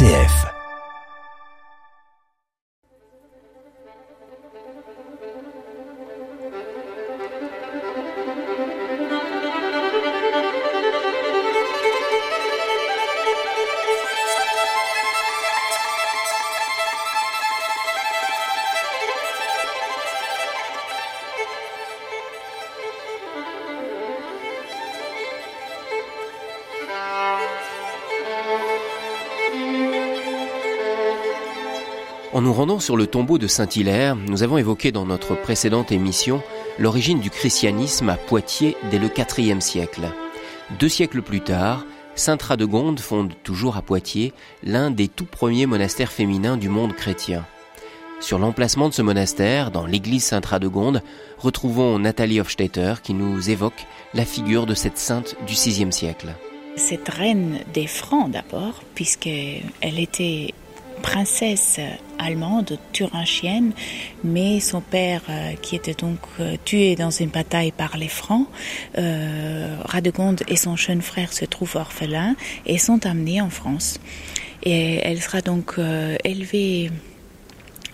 RCF. Rendant sur le tombeau de Saint-Hilaire, nous avons évoqué dans notre précédente émission l'origine du christianisme à Poitiers dès le IVe siècle. Deux siècles plus tard, Sainte Radegonde fonde toujours à Poitiers l'un des tout premiers monastères féminins du monde chrétien. Sur l'emplacement de ce monastère, dans l'église Sainte Radegonde, retrouvons Nathalie Hofstetter qui nous évoque la figure de cette sainte du VIe siècle. Cette reine des Francs d'abord, puisqu'elle était princesse allemande thuringienne, mais son père, euh, qui était donc euh, tué dans une bataille par les Francs, euh, Radegonde et son jeune frère se trouvent orphelins et sont amenés en France. Et elle sera donc élevée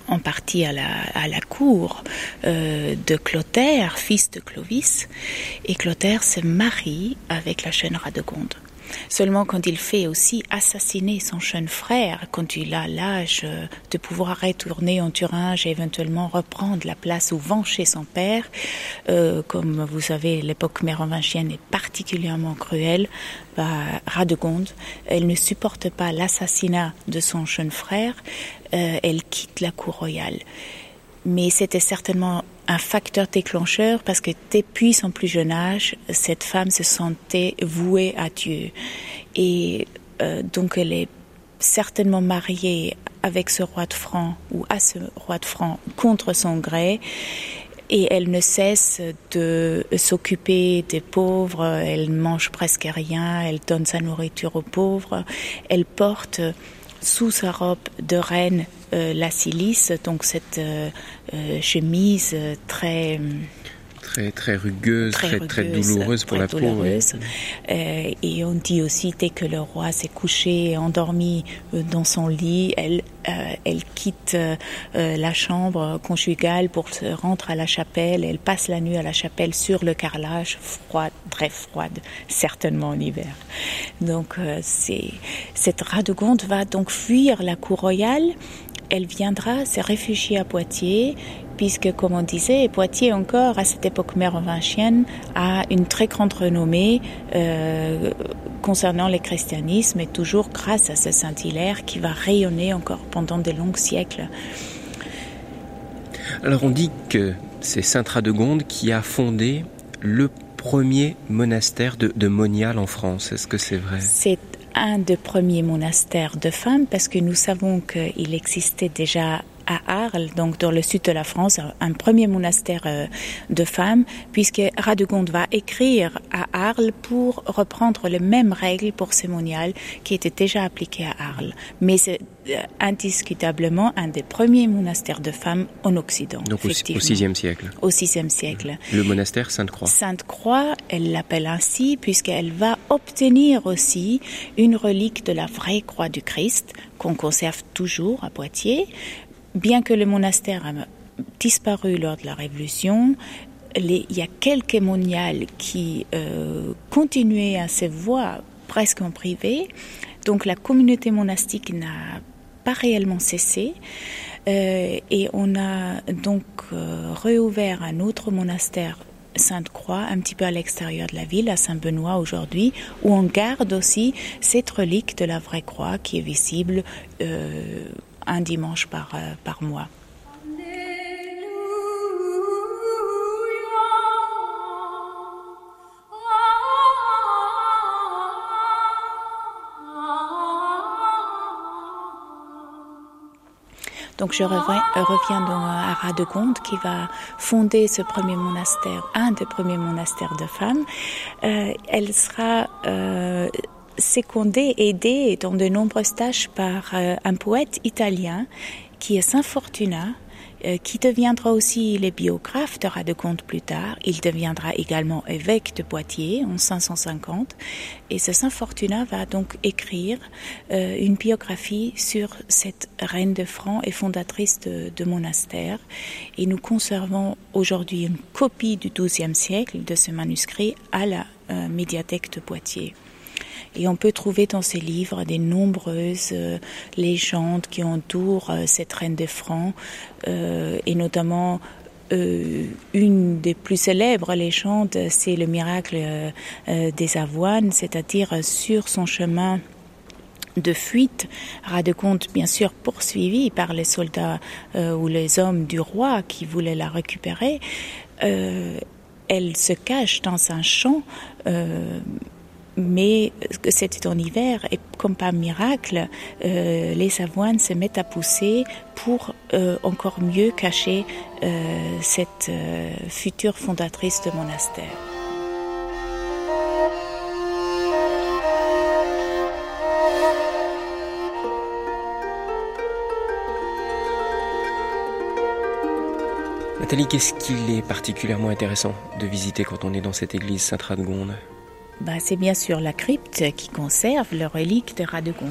en partie à la, à la cour de Clotaire, fils de Clovis, et Clotaire se marie avec la jeune Radegonde. Seulement quand il fait aussi assassiner son jeune frère, quand il a l'âge de pouvoir retourner en Thuringe et éventuellement reprendre la place ou chez son père, euh, comme vous savez, l'époque mérovingienne est particulièrement cruelle, bah, Radegonde, elle ne supporte pas l'assassinat de son jeune frère, euh, elle quitte la cour royale. Mais c'était certainement un facteur déclencheur parce que depuis son plus jeune âge, cette femme se sentait vouée à Dieu. Et euh, donc elle est certainement mariée avec ce roi de franc ou à ce roi de franc contre son gré. Et elle ne cesse de s'occuper des pauvres, elle mange presque rien, elle donne sa nourriture aux pauvres, elle porte sous sa robe de reine euh, la silice, donc cette euh, euh, chemise très très très rugueuse, très, très, douloureuse pour la peau. et on dit aussi dès que le roi s'est couché et endormi dans son lit, elle elle quitte la chambre conjugale pour se rendre à la chapelle. Elle passe la nuit à la chapelle sur le carrelage, froide, très froide, certainement en hiver. Donc c'est cette Radegonde va donc fuir la cour royale elle viendra se réfugier à Poitiers, puisque, comme on disait, Poitiers encore, à cette époque mérovingienne, a une très grande renommée euh, concernant le christianisme, et toujours grâce à ce Saint-Hilaire qui va rayonner encore pendant de longs siècles. Alors on dit que c'est Saint Radegonde qui a fondé le premier monastère de, de Monial en France. Est-ce que c'est vrai? C'est un des premiers monastères de femmes parce que nous savons qu'il existait déjà à Arles, donc dans le sud de la France, un premier monastère euh, de femmes, puisque Radegonde va écrire à Arles pour reprendre les mêmes règles pour cémonial qui étaient déjà appliquées à Arles. Mais c'est euh, indiscutablement un des premiers monastères de femmes en Occident. Donc au VIe siècle. Au VIe siècle. Le monastère Sainte-Croix. Sainte-Croix, elle l'appelle ainsi puisqu'elle va obtenir aussi une relique de la vraie croix du Christ qu'on conserve toujours à Poitiers, bien que le monastère a disparu lors de la Révolution, il y a quelques moniales qui euh, continuaient à se voir presque en privé. Donc la communauté monastique n'a pas réellement cessé. Euh, et on a donc euh, réouvert un autre monastère Sainte-Croix, un petit peu à l'extérieur de la ville, à Saint-Benoît aujourd'hui, où on garde aussi cette relique de la vraie croix qui est visible un dimanche par, euh, par mois. Donc je reviens, euh, reviens dans, à Radegonde qui va fonder ce premier monastère, un des premiers monastères de femmes. Euh, elle sera euh, secondé, aidé dans de nombreuses tâches par euh, un poète italien qui est Saint Fortuna, euh, qui deviendra aussi le biographe de Radegonde plus tard. Il deviendra également évêque de Poitiers en 550 et ce Saint Fortuna va donc écrire euh, une biographie sur cette reine de francs et fondatrice de, de monastère et nous conservons aujourd'hui une copie du XIIe siècle de ce manuscrit à la médiathèque de Poitiers. Et on peut trouver dans ces livres des nombreuses euh, légendes qui entourent euh, cette reine des Francs, euh, et notamment une des plus célèbres légendes, c'est le miracle des avoines, c'est-à-dire sur son chemin de fuite, Radegonde bien sûr poursuivi par les soldats ou les hommes du roi qui voulaient la récupérer, elle se cache dans un champ mais c'était en hiver et comme par miracle, euh, les avoines se mettent à pousser pour euh, encore mieux cacher euh, cette future fondatrice de monastère. Nathalie, qu'est-ce qu'il est particulièrement intéressant de visiter quand on est dans cette église Sainte-Radegonde? Bah, c'est bien sûr la crypte qui conserve les reliques de Radegonde.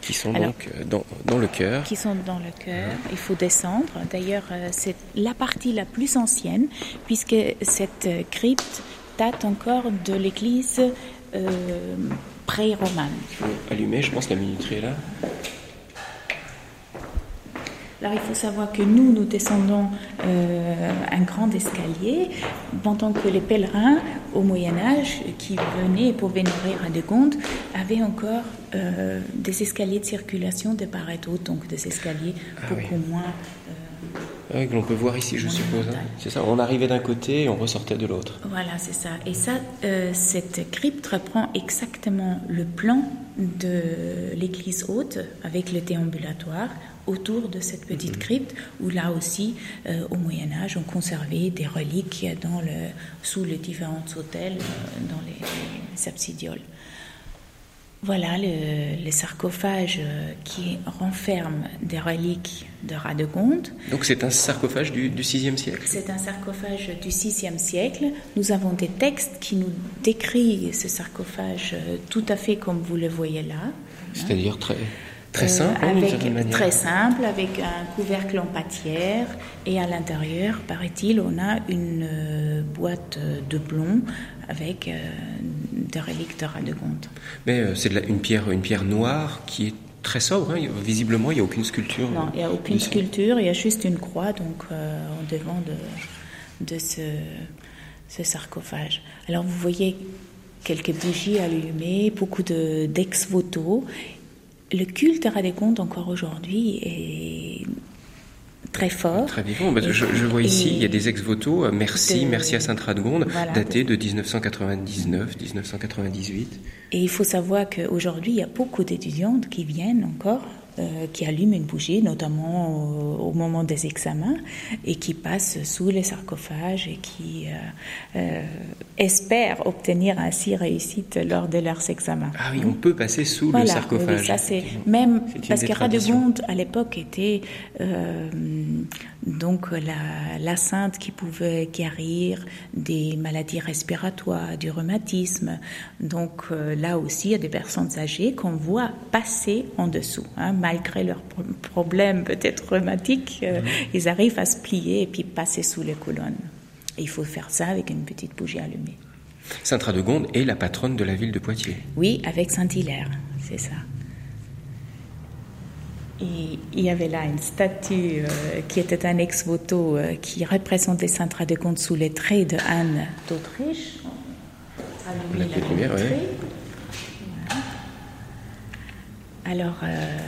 Qui sont Alors, donc euh, dans, dans, le cœur. Qui sont dans le cœur. Il faut descendre. D'ailleurs, euh, c'est la partie la plus ancienne, puisque cette euh, crypte date encore de l'église euh, pré-romane. Allumé, je pense, la minuterie est là. Alors il faut savoir que nous, nous descendons euh, un grand escalier, pendant que les pèlerins au Moyen Âge qui venaient pour vénérer Radegonde avaient encore euh, des escaliers de circulation de part et d'autre, donc des escaliers ah, beaucoup oui. moins... Euh, oui, que l'on peut voir ici, je suppose. Hein. C'est ça, on arrivait d'un côté et on ressortait de l'autre. Voilà, c'est ça. Et ça, euh, cette crypte reprend exactement le plan de l'église haute avec le déambulatoire autour de cette petite -hmm. crypte où là aussi, euh, au Moyen Âge, on conservait des reliques dans le, sous les différents hôtels, euh, dans les, les absidioles. Voilà le, le, sarcophage qui renferme des reliques de Radegonde. Donc c'est un sarcophage du, du VIe siècle C'est un sarcophage du VIe siècle. Nous avons des textes qui nous décrivent ce sarcophage tout à fait comme vous le voyez là. C'est-à-dire très... Très simple, euh, avec, très simple, avec un couvercle en pâtière et à l'intérieur, paraît-il, on a une euh, boîte de plomb avec euh, des reliques de Radegonde. Mais euh, c'est une pierre, une pierre noire qui est très sobre. Hein. Visiblement, il n'y a aucune sculpture. Non, il n'y a aucune sculpture. Il y a juste une croix donc en devant de, de ce, ce, sarcophage. Alors vous voyez quelques bougies allumées, beaucoup d'ex-voto. Le culte à Radegonde encore aujourd'hui est très fort. Très vivant. Je, je, vois ici, il y a des ex-voto, euh, merci, de, merci à Sainte-Radegonde, voilà, datés de 1999, 1998. Et il faut savoir qu'aujourd'hui, il y a beaucoup d'étudiantes qui viennent encore qui allument une bougie, notamment au, au, moment des examens, et qui passent sous les sarcophages et qui euh, euh, espèrent obtenir ainsi réussite lors de leurs examens. Ah oui, on peut passer sous voilà, le sarcophage. Oui, ça c'est même parce que Radegonde à l'époque était euh, donc la, la, sainte qui pouvait guérir des maladies respiratoires, du rhumatisme. Donc euh, là aussi, il y a des personnes âgées qu'on voit passer en dessous. Hein, malgré leurs problèmes peut-être rhumatiques, euh, mmh. ils arrivent à se plier et puis passer sous les colonnes. Et il faut faire ça avec une petite bougie allumée. Sainte Radegonde est la patronne de la ville de Poitiers. Oui, avec Saint-Hilaire, c'est ça. Et il y avait là une statue euh, qui était un ex-voto euh, qui représentait Sainte Radegonde sous les traits de Anne d'Autriche. La, la lumière, oui. Voilà. Alors, euh,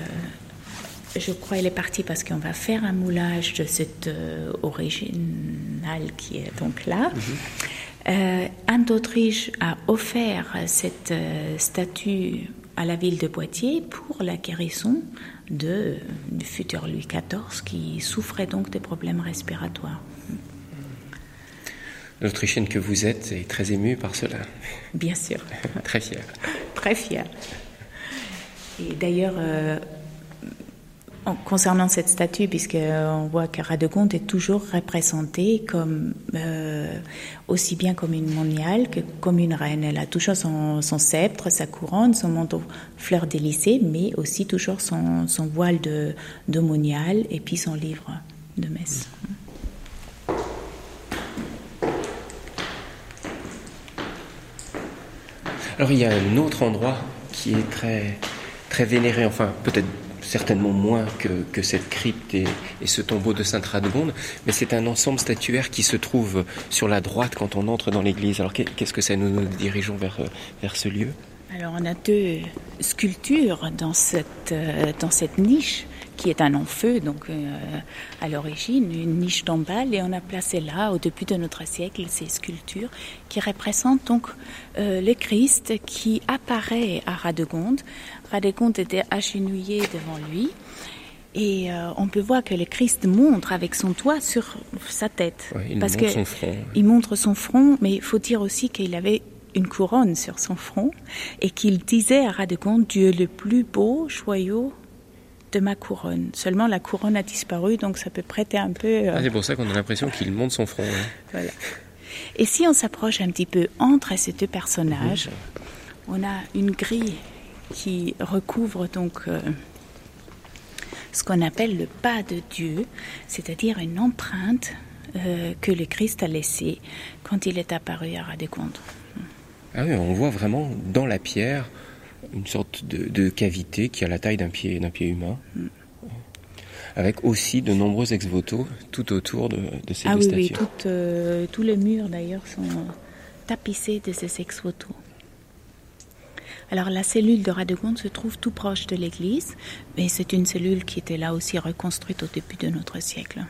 je crois qu'elle est partie parce qu'on va faire un moulage de cette euh, originale qui est donc là. Mm -hmm. Anne d'Autriche a offert cette statue à la ville de Poitiers pour la guérison de, du futur Louis XIV qui souffrait donc des problèmes respiratoires. L'Autrichienne que vous êtes est très émue par cela. Bien sûr. très fière. Très fière. Et d'ailleurs, euh, concernant cette statue, puisqu'on voit que Radegonde est toujours représentée comme euh, aussi bien comme une moniale que comme une reine. Elle a toujours son, sceptre, sa couronne, son manteau fleur d'Élysée, mais aussi toujours son, voile de, de moniale et puis son livre de messe. Alors il y a un autre endroit qui est très, très vénéré, enfin peut-être certainement moins que, cette crypte et, ce tombeau de Sainte Radegonde, mais c'est un ensemble statuaire qui se trouve sur la droite quand on entre dans l'église. Alors qu'est-ce que c'est Nous nous dirigeons vers, ce lieu? Alors on a deux sculptures dans cette, euh, dans cette niche qui est un en-feu, donc euh, à l'origine, une niche tombale, et on a placé là, au début de notre siècle, ces sculptures qui représentent donc euh, le Christ qui apparaît à Radegonde. Radegonde était agenouillé devant lui. Et euh, on peut voir que le Christ montre avec son toit sur sa tête. il parce montre son front. Il montre son front, mais il faut dire aussi qu'il avait une couronne sur son front et qu'il disait à Radegonde, Dieu le plus beau joyau de ma couronne. Seulement la couronne a disparu, donc ça peut prêter un peu. Euh, ah, c'est pour ça qu'on a l'impression qu'il monte son front. Hein. Voilà. Et si on s'approche un petit peu entre ces deux personnages, on a une grille qui recouvre donc euh, ce qu'on appelle le pas de Dieu, c'est-à-dire une empreinte euh, que le Christ a laissée quand il est apparu à Radegonde. Ah oui, on voit vraiment dans la pierre une sorte de, cavité qui a la taille d'un pied, d'un pied humain. Mm. Avec aussi de nombreux ex-voto tout autour de, ces ah deux statues. oui, euh, tous les murs d'ailleurs sont tapissés de ces ex-voto. Alors la cellule de Radegonde se trouve tout proche de l'église, mais c'est une cellule qui était là aussi reconstruite au début de notre siècle.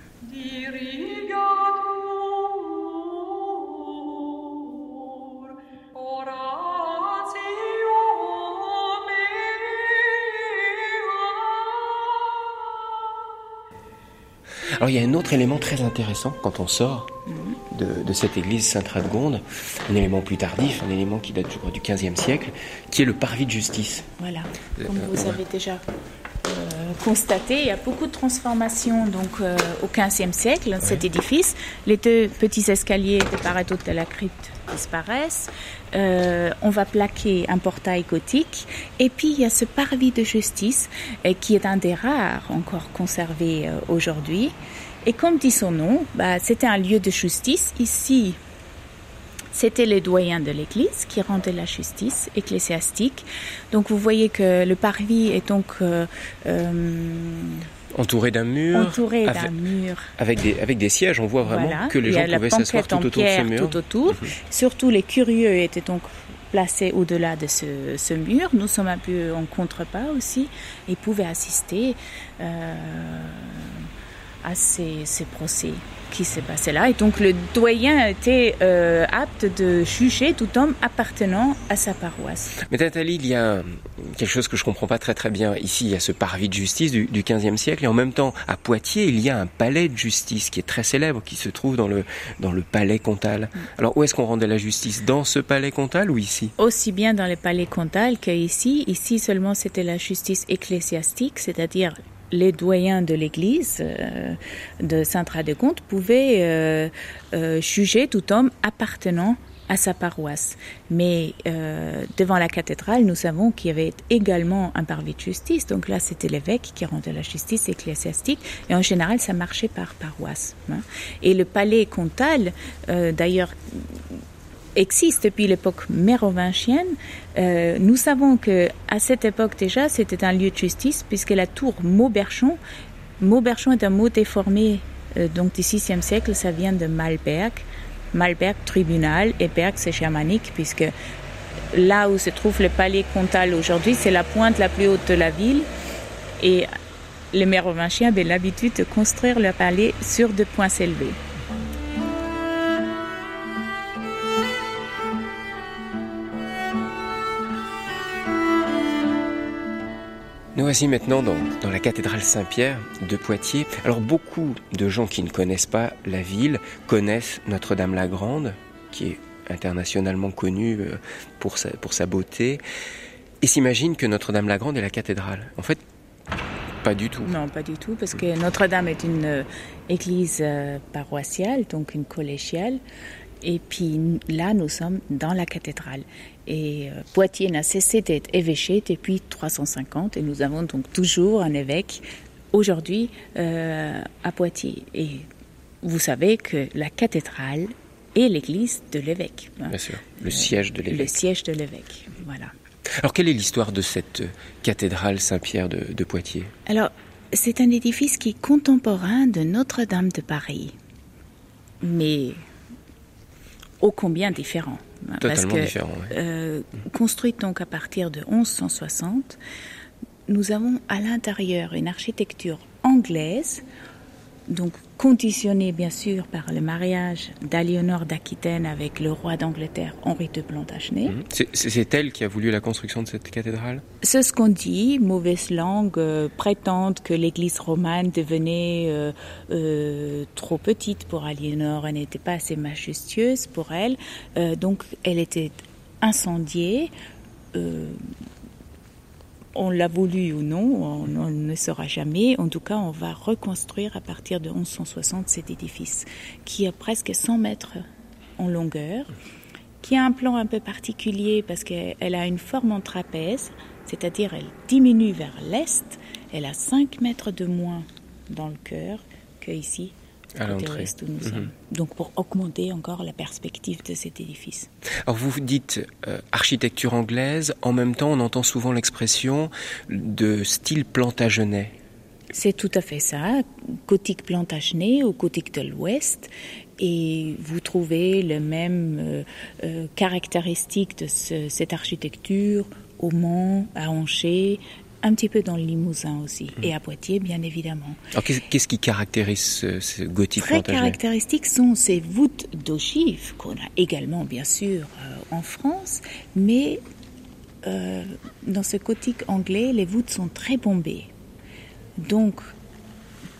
Alors il y a un autre élément très intéressant quand on sort de, cette église Sainte-Radegonde, un élément plus tardif, un élément qui date je crois, du XVe siècle, qui est le parvis de justice. Voilà, comme vous avez déjà euh, constaté, il y a beaucoup de transformations donc, euh, au XVe siècle, cet édifice. Les deux petits escaliers de part et d'autre de la crypte disparaissent. Euh, on va plaquer un portail gothique. Et puis, il y a ce parvis de justice qui est un des rares encore conservés aujourd'hui. Et comme dit son nom, bah, c'était un lieu de justice. Ici, c'était les doyens de l'Église qui rendaient la justice ecclésiastique. Donc vous voyez que le parvis est donc euh, euh, entouré d'un mur, entouré d'un mur, avec des avec des sièges. On voit vraiment que les gens pouvaient s'asseoir tout autour de ce mur. Tout autour. Mhm. Surtout les curieux étaient donc placés au-delà de ce, ce, mur. Nous sommes un peu en contrepas aussi et pouvaient assister. Euh, à ces, procès qui s'est passé là. Et donc le doyen était euh, apte de juger tout homme appartenant à sa paroisse. Mais Nathalie, il y a quelque chose que je comprends pas très très bien. Ici, il y a ce parvis de justice du, du 15e siècle et en même temps, à Poitiers, il y a un palais de justice qui est très célèbre, qui se trouve dans le, dans le palais comtal. Mm. Alors où est-ce qu'on rendait la justice? Dans ce palais comtal ou ici? Aussi bien dans le palais comtal qu'ici. Ici seulement c'était la justice ecclésiastique, c'est-à-dire les doyens de l'Église euh, de Saint-Radegonde pouvaient euh, euh, juger tout homme appartenant à sa paroisse. Mais devant la cathédrale, nous savons qu'il y avait également un parvis de justice. Donc là, c'était l'évêque qui rendait la justice ecclésiastique. Et en général, ça marchait par paroisse. Hein. Et le palais comtal, d'ailleurs, existe depuis l'époque mérovingienne. Euh, nous savons que à cette époque déjà, c'était un lieu de justice puisque la tour Mauberchon, Mauberchon est un mot déformé euh, donc du VIe siècle, ça vient de Malberg. Malberg, tribunal, et Berg, c'est germanique puisque là où se trouve le palais comtal aujourd'hui, c'est la pointe la plus haute de la ville. Et les mérovingiens avaient l'habitude de construire leur palais sur deux points élevés. Voici maintenant dans, la cathédrale Saint-Pierre de Poitiers. Alors beaucoup de gens qui ne connaissent pas la ville connaissent Notre-Dame-la-Grande, qui est internationalement connue euh, pour sa, pour sa beauté, et s'imaginent que Notre-Dame-la-Grande est la cathédrale. En fait, Pas du tout. Non, pas du tout, parce que Notre-Dame est une euh, église euh, paroissiale, donc une collégiale. Et puis là, nous sommes dans la cathédrale. Et euh, Poitiers n'a cessé d'être évêché depuis 350 et nous avons donc toujours un évêque aujourd'hui à Poitiers. Et vous savez que la cathédrale est l'église de l'évêque. Bien sûr, le siège de l'évêque. Le siège de l'évêque, voilà. Alors, quelle est l'histoire de cette cathédrale Saint-Pierre de, Poitiers? Alors, c'est un édifice qui est contemporain de Notre-Dame de Paris, mais ô combien différent. Totalement différent. Euh, construite donc à partir de 1160, nous avons à l'intérieur une architecture anglaise donc conditionné bien sûr par le mariage d'Aliénor d'Aquitaine avec le roi d'Angleterre Henri de Plantagenet. Mhm. C'est elle qui a voulu la construction de cette cathédrale? C'est ce qu'on dit. Mauvaise langue euh, prétendent que l'église romane devenait euh, euh, trop petite pour Aliénor, elle n'était pas assez majestueuse pour elle, donc elle était incendiée on l'a voulu ou non, on, ne saura jamais. En tout cas, on va reconstruire à partir de 1160 cet édifice qui a presque 100 mètres en longueur, qui a un plan un peu particulier parce qu'elle a une forme en trapèze, c'est-à-dire elle diminue vers l'est, elle a 5 mètres de moins dans le cœur que ici à l'entrée. Mhm. Donc pour augmenter encore la perspective de cet édifice. Alors vous dites euh, architecture anglaise, en même temps on entend souvent l'expression de style plantagenet. C'est tout à fait ça, gothique plantagenet ou gothique de l'Ouest. Et vous trouvez les mêmes euh, euh, caractéristiques de cette architecture au Mans, à Angers, un petit peu dans le Limousin aussi, mhm. et à Poitiers, bien évidemment. Alors, qu'est-ce qui caractérise ce, gothique Très caractéristiques sont ces voûtes d'ogives, qu'on a également, bien sûr, euh, en France, mais euh, dans ce gothique anglais, les voûtes sont très bombées. Donc,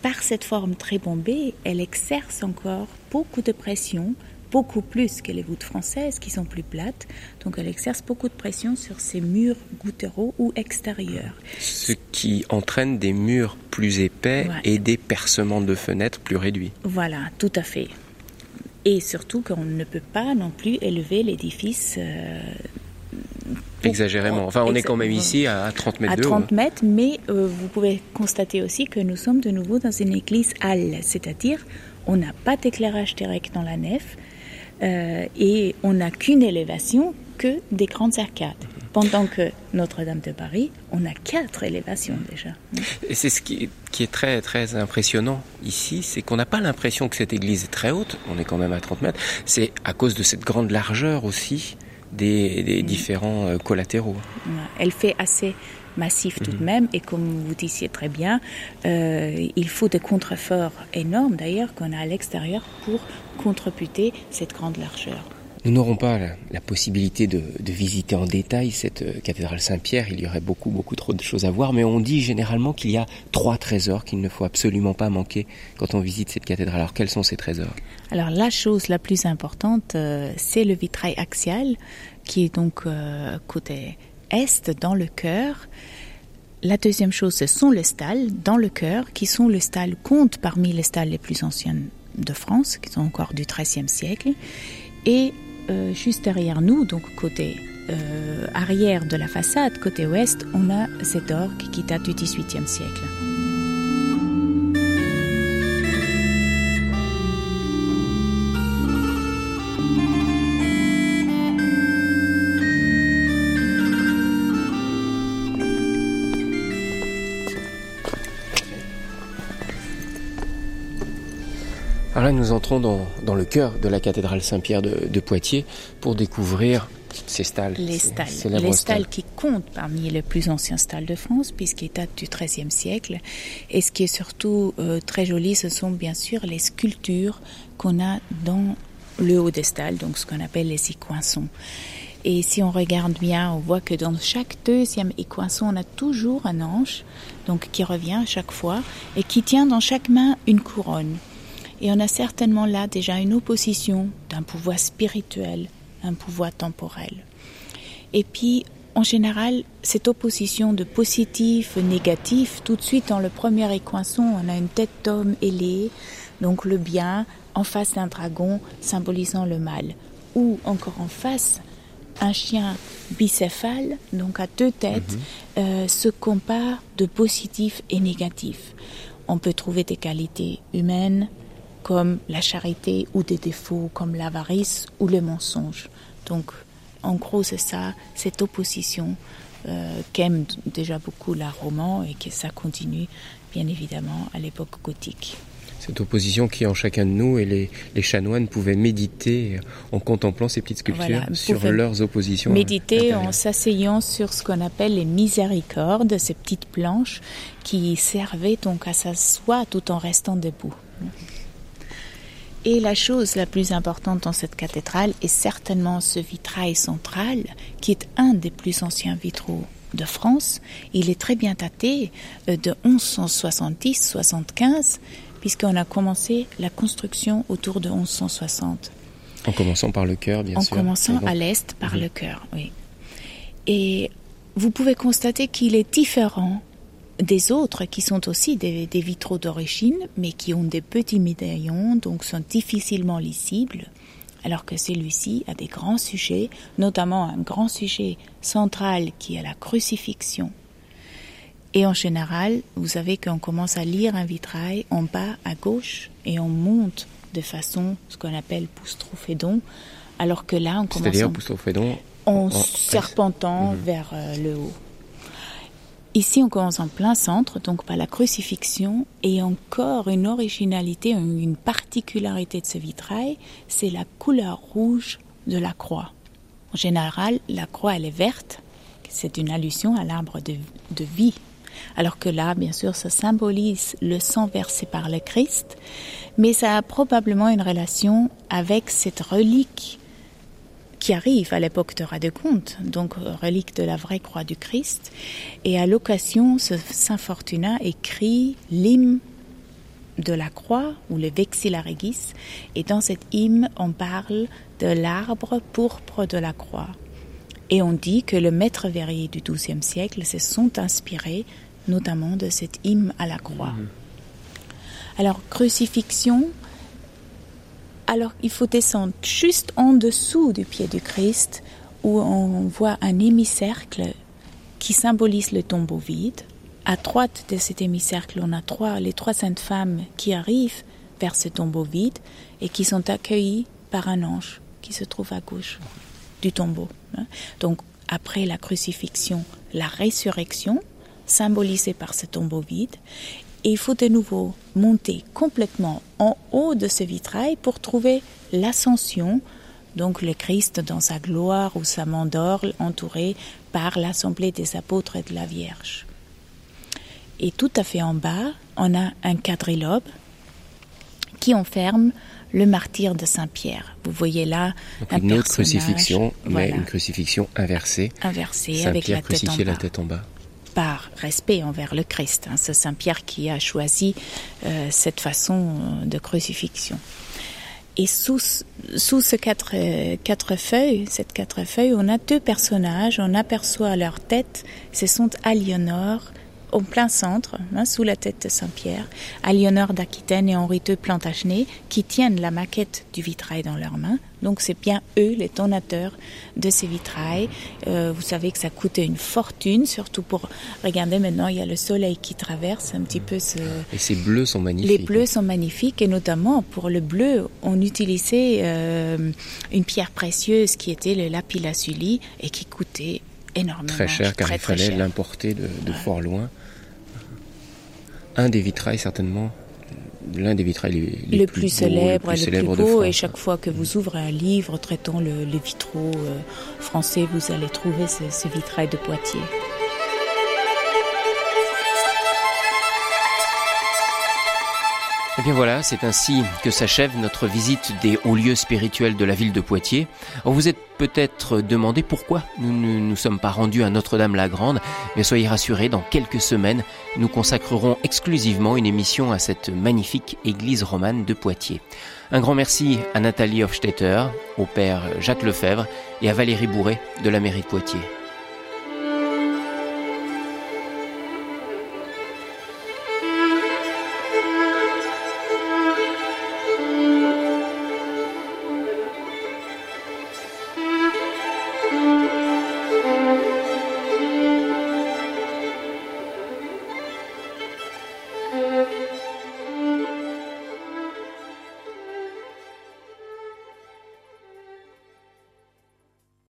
par cette forme très bombée, elle exerce encore beaucoup de pression beaucoup plus que les voûtes françaises qui sont plus plates. Donc elle exerce beaucoup de pression sur ces murs gouttereaux ou extérieurs. Ce qui entraîne des murs plus épais et des percements de fenêtres plus réduits. Voilà, tout à fait. Et surtout qu'on ne peut pas non plus élever l'édifice. Euh, Exagérément. Enfin, on est quand même ici à 30 mètres à 30 mètres, mais euh, vous pouvez constater aussi que nous sommes de nouveau dans une église halle, c'est-à-dire on n'a pas d'éclairage direct dans la nef, euh, et on n'a qu'une élévation que des grandes arcades. Pendant que Notre-Dame de Paris, on a quatre élévations déjà. Et c'est ce qui est, très très impressionnant ici, c'est qu'on n'a pas l'impression que cette église est très haute, on est quand même à 30 mètres, c'est à cause de cette grande largeur aussi des, différents euh, collatéraux. Elle fait assez massif tout de mhm. même. Et comme vous disiez très bien, euh, il faut des contreforts énormes d'ailleurs qu'on a à l'extérieur pour contreputer cette grande largeur. Nous n'aurons pas la, possibilité de, visiter en détail cette euh, cathédrale Saint-Pierre. Il y aurait beaucoup, beaucoup trop de choses à voir. Mais on dit généralement qu'il y a trois trésors qu'il ne faut absolument pas manquer quand on visite cette cathédrale. Alors, quels sont ces trésors? Alors, la chose la plus importante, euh, c'est le vitrail axial, qui est donc côté est dans le cœur. La deuxième chose, ce sont les stalles dans le cœur, qui sont les stalles, comptent parmi les stalles les plus anciennes de France, qui sont encore du XIIIe siècle. Et euh, juste derrière nous, donc côté euh, arrière de la façade, côté ouest, on a cet orgue qui date du XVIIIe siècle. Nous entrons dans, le cœur de la cathédrale Saint-Pierre de, Poitiers pour découvrir ces stalles. Les stalles. Les stalles qui comptent parmi les plus anciens stalles de France, puisqu'ils datent du XIIIe siècle. Et ce qui est surtout euh, très joli, ce sont bien sûr les sculptures qu'on a dans le haut des stalles, donc ce qu'on appelle les écoinçons. Et si on regarde bien, on voit que dans chaque deuxième écoinçon, on a toujours un ange, donc qui revient à chaque fois, et qui tient dans chaque main une couronne. Et on a certainement là déjà une opposition d'un pouvoir spirituel, un pouvoir temporel. Et puis, en général, cette opposition de positif, négatif, tout de suite dans le premier équation, on a une tête d'homme ailée, donc le bien, en face d'un dragon symbolisant le mal. Ou encore en face, un chien bicéphale, donc à deux têtes, mhm. euh, se compare de positif et négatif. On peut trouver des qualités humaines comme la charité ou des défauts comme l'avarice ou le mensonge. Donc, en gros, c'est ça, cette opposition euh, qu'aime déjà beaucoup l'art roman et que ça continue, bien évidemment, à l'époque gothique cette opposition qui est en chacun de nous et les, les chanoines pouvaient méditer en contemplant ces petites sculptures sur leurs oppositions. Méditer en s'asseyant sur ce qu'on appelle les miséricordes, ces petites planches qui servaient donc à s'asseoir tout en restant debout. Et la chose la plus importante dans cette cathédrale est certainement ce vitrail central qui est un des plus anciens vitraux de France. Il est très bien daté euh, de 1170-75 puisqu'on a commencé la construction autour de 1160. En commençant par le cœur, bien sûr. En commençant à l'est par mhm. le cœur, oui. Et vous pouvez constater qu'il est différent des autres qui sont aussi des, vitraux d'origine, mais qui ont des petits médaillons, donc sont difficilement lisibles, alors que celui-ci a des grands sujets, notamment un grand sujet central qui est la crucifixion et en général, vous savez qu'on commence à lire un vitrail en bas à gauche et on monte de façon ce qu'on appelle poustrophédon, alors que là on commence en, en, serpentant mhm. vers euh, le haut. Ici, on commence en plein centre, donc par la crucifixion, et encore une originalité, une particularité de ce vitrail, c'est la couleur rouge de la croix. En général, la croix, elle est verte, c'est une allusion à l'arbre de, de vie alors que là, bien sûr, ça symbolise le sang versé par le Christ, mais ça a probablement une relation avec cette relique qui arrive à l'époque de Radegonte, donc relique de la vraie croix du Christ. Et à l'occasion, Saint Fortuna écrit l'hymne de la croix ou le Vexilla Regis. Et dans cet hymne, on parle de l'arbre pourpre de la croix. Et on dit que le maître verrier du XIIe siècle se sont inspirés notamment de cet hymne à la croix. Mhm. Alors, crucifixion, alors il faut descendre juste en dessous du pied du Christ où on voit un hémicercle qui symbolise le tombeau vide. À droite de cet hémicercle, on a trois, les trois saintes femmes qui arrivent vers ce tombeau vide et qui sont accueillies par un ange qui se trouve à gauche du tombeau. Hein. Donc, après la crucifixion, la résurrection, symbolisé par ce tombeau vide. Et il faut de nouveau monter complètement en haut de ce vitrail pour trouver l'ascension, donc le Christ dans sa gloire ou sa mandore entouré par l'assemblée des apôtres et de la Vierge. Et tout à fait en bas, on a un quadrilobe qui enferme le martyr de Saint-Pierre. Vous voyez là un une autre crucifixion, mais une crucifixion inversée. Inversée, avec la la tête en bas par respect envers le Christ. Hein. C'est Saint Pierre qui a choisi euh, cette façon euh, de crucifixion. Et sous, sous ces quatre, euh, quatre feuilles, cette quatre feuilles, on a deux personnages, on aperçoit leur tête, ce sont Aliénor au plein centre, hein, sous la tête de Saint-Pierre, Aliénor d'Aquitaine et Henri II Plantagenet, qui tiennent la maquette du vitrail dans leurs mains. Donc c'est bien eux les donateurs de ces vitrails. Euh, vous savez que ça coûte une fortune, surtout pour regarder maintenant il y a le soleil qui traverse un petit peu ce. Et ces bleus sont magnifiques. Les bleus sont magnifiques et notamment pour le bleu, on utilisait euh, une pierre précieuse qui était le lapis lazuli et qui coûtait énormément. Très cher car il fallait l'importer de, fort loin un des vitrails certainement, l'un des vitrails les, le plus, célèbre, le plus, beau. Et chaque fois que vous ouvrez un livre traitant le, les vitraux euh, français, vous allez trouver ce, ce vitrail de Poitiers. Eh bien voilà, c'est ainsi que s'achève notre visite des hauts lieux spirituels de la ville de Poitiers. Vous vous êtes peut-être demandé pourquoi nous ne nous sommes pas rendus à Notre-Dame-la-Grande, mais soyez rassurés, dans quelques semaines, nous consacrerons exclusivement une émission à cette magnifique église romane de Poitiers. Un grand merci à Nathalie Hofstetter, au père Jacques Lefebvre et à Valérie Bourret de la mairie de Poitiers.